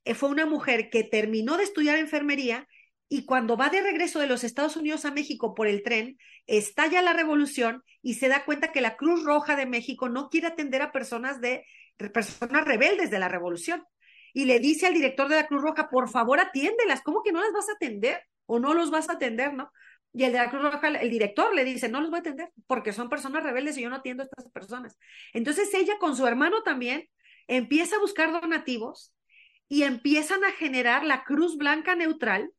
S5: eh, fue una mujer que terminó de estudiar enfermería y cuando va de regreso de los Estados Unidos a México por el tren, estalla la revolución y se da cuenta que la Cruz Roja de México no quiere atender a personas de personas rebeldes de la revolución. Y le dice al director de la Cruz Roja, por favor, atiéndelas, ¿cómo que no las vas a atender? O no los vas a atender, ¿no? Y el de la Cruz Roja, el director le dice, no los voy a atender porque son personas rebeldes y yo no atiendo a estas personas. Entonces ella con su hermano también empieza a buscar donativos y empiezan a generar la Cruz Blanca Neutral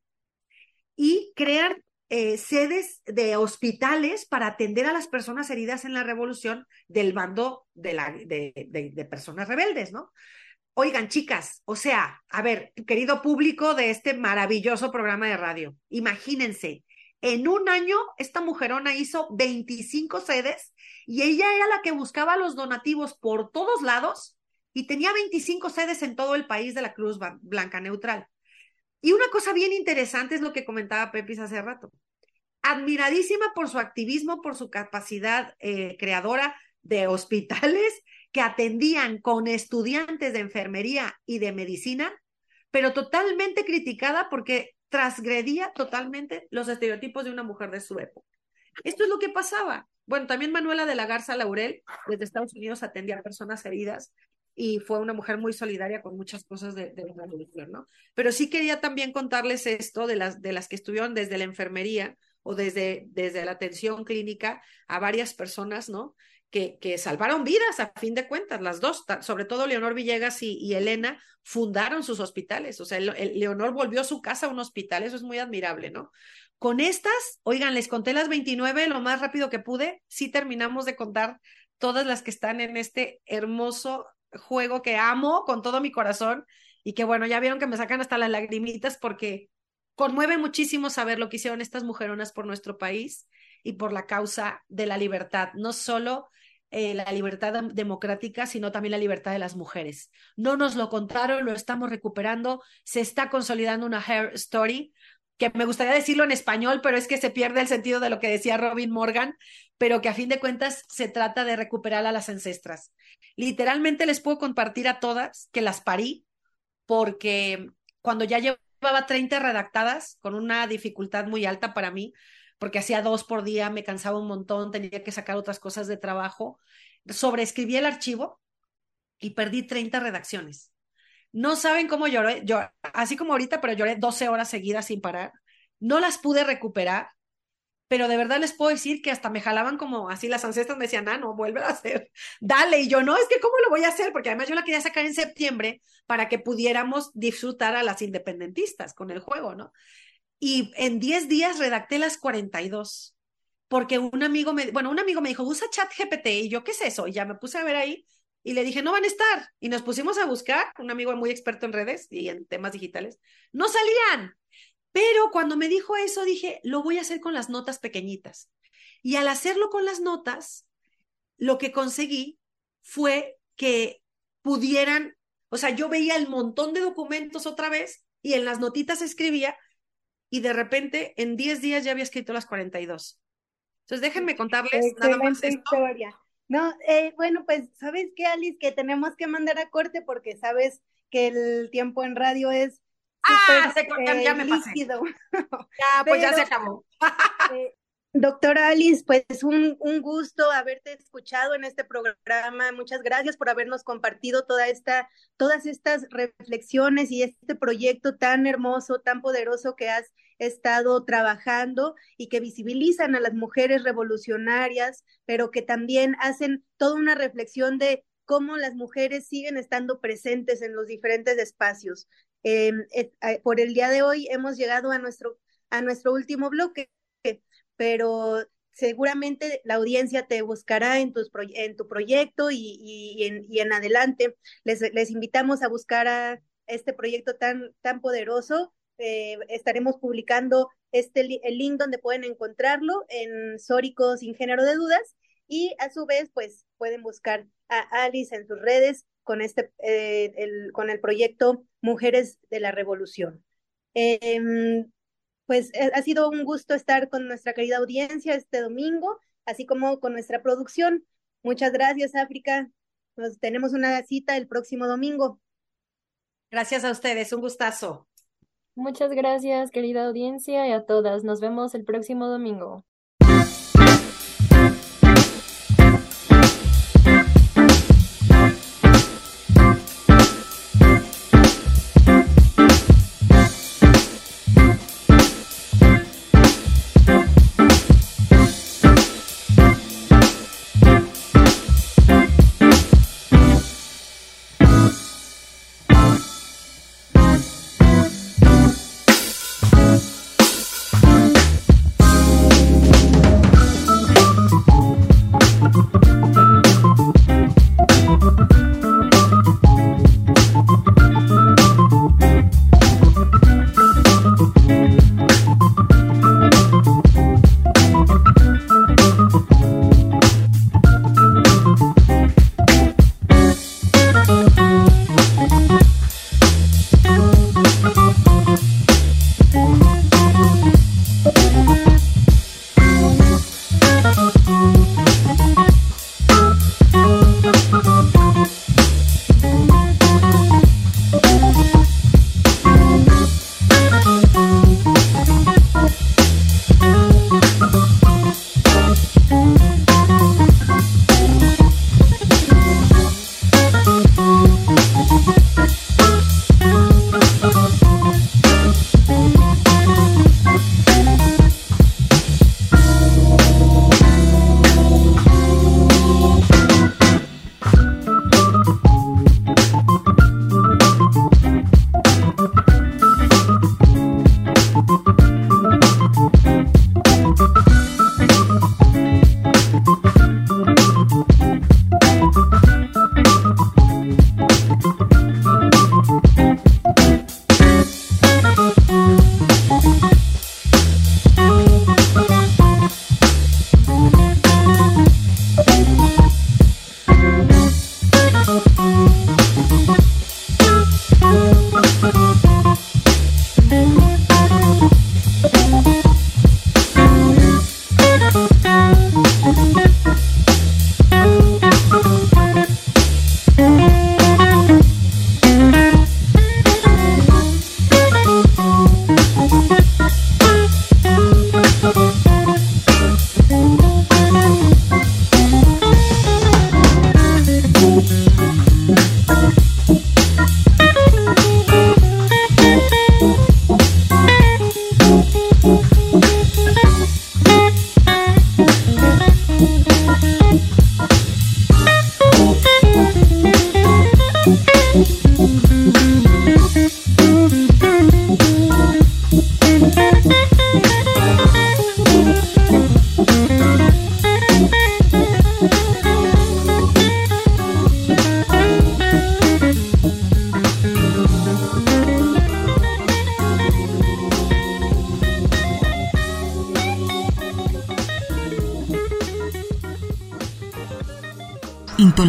S5: y crear eh, sedes de hospitales para atender a las personas heridas en la revolución del bando de, personas rebeldes, ¿no? Oigan, chicas, o sea, a ver, querido público de este maravilloso programa de radio, imagínense, en un año esta mujerona hizo 25 sedes y ella era la que buscaba los donativos por todos lados y tenía 25 sedes en todo el país de la Cruz Blanca Neutral. Y una cosa bien interesante es lo que comentaba Pepis hace rato. Admiradísima por su activismo, por su capacidad eh, creadora de hospitales que atendían con estudiantes de enfermería y de medicina, pero totalmente criticada porque transgredía totalmente los estereotipos de una mujer de su época. Esto es lo que pasaba. Bueno, también Manuela de la Garza Laurel, desde Estados Unidos, atendía a personas heridas y fue una mujer muy solidaria con muchas cosas de, la revolución, ¿no? Pero sí quería también contarles esto de las, de las que estuvieron desde la enfermería o desde, desde la atención clínica a varias personas, ¿no? Que, salvaron vidas a fin de cuentas, las dos, sobre todo Leonor Villegas y, Elena fundaron sus hospitales, o sea, Leonor volvió su casa a un hospital, eso es muy admirable, ¿no? Con estas, oigan, les conté las 29 lo más rápido que pude, sí terminamos de contar todas las que están en este hermoso juego que amo con todo mi corazón y que bueno, ya vieron que me sacan hasta las lagrimitas porque conmueve muchísimo saber lo que hicieron estas mujeronas por nuestro país y por la causa de la libertad, no solo eh, la libertad democrática, sino también la libertad de las mujeres. No nos lo contaron, lo estamos recuperando, se está consolidando una hair story que me gustaría decirlo en español, pero es que se pierde el sentido de lo que decía Robin Morgan, pero que a fin de cuentas se trata de recuperar a las ancestras. Literalmente les puedo compartir a todas que las parí porque cuando ya llevaba 30 redactadas, con una dificultad muy alta para mí, porque hacía dos por día, me cansaba un montón, tenía que sacar otras cosas de trabajo, sobreescribí el archivo y perdí 30 redacciones. No saben cómo lloré, yo, así como ahorita, pero lloré 12 horas seguidas sin parar. No las pude recuperar, pero de verdad les puedo decir que hasta me jalaban como así, las ancestras me decían, ah, no, vuelve a hacer, dale. Y yo, no, es que ¿cómo lo voy a hacer? Porque además yo la quería sacar en septiembre para que pudiéramos disfrutar a las independentistas con el juego, ¿no? Y en 10 días redacté las 42 porque un amigo me, bueno, un amigo me dijo, usa chat GPT y yo, ¿qué es eso? Y ya me puse a ver ahí y le dije, no van a estar. Y nos pusimos a buscar, un amigo muy experto en redes y en temas digitales, no salían. Pero cuando me dijo eso, dije, lo voy a hacer con las notas pequeñitas. Y al hacerlo con las notas, lo que conseguí fue que pudieran, o sea, yo veía el montón de documentos otra vez y en las notitas escribía y de repente en 10 días ya había escrito las 42. Entonces déjenme contarles nada más esto.
S3: historia. No, eh, bueno, pues, ¿sabes qué, Alice? Que tenemos que mandar a corte porque sabes que el tiempo en radio es
S5: ah, se, ya, ya me pasé. Ya, pues ya se acabó.
S3: eh, doctora Alice, pues un, un gusto haberte escuchado en este programa. Muchas gracias por habernos compartido toda esta, todas estas reflexiones y este proyecto tan hermoso, tan poderoso que has estado trabajando y que visibilizan a las mujeres revolucionarias, pero que también hacen toda una reflexión de cómo las mujeres siguen estando presentes en los diferentes espacios. Eh, eh, por el día de hoy hemos llegado a nuestro, a nuestro último bloque, pero seguramente la audiencia te buscará en, tus tu proyecto y, en, adelante. Les, invitamos a buscar a este proyecto tan, tan poderoso eh, estaremos publicando este el link donde pueden encontrarlo en Sórico sin género de dudas y a su vez pues pueden buscar a Alice en sus redes con este eh, el, con el proyecto Mujeres de la Revolución. Eh, pues eh, ha sido un gusto estar con nuestra querida audiencia este domingo, así como con nuestra producción. Muchas gracias, África. Nos tenemos una cita el próximo domingo.
S5: Gracias a ustedes, un gustazo.
S4: Muchas gracias, querida audiencia, y a todas. Nos vemos el próximo domingo.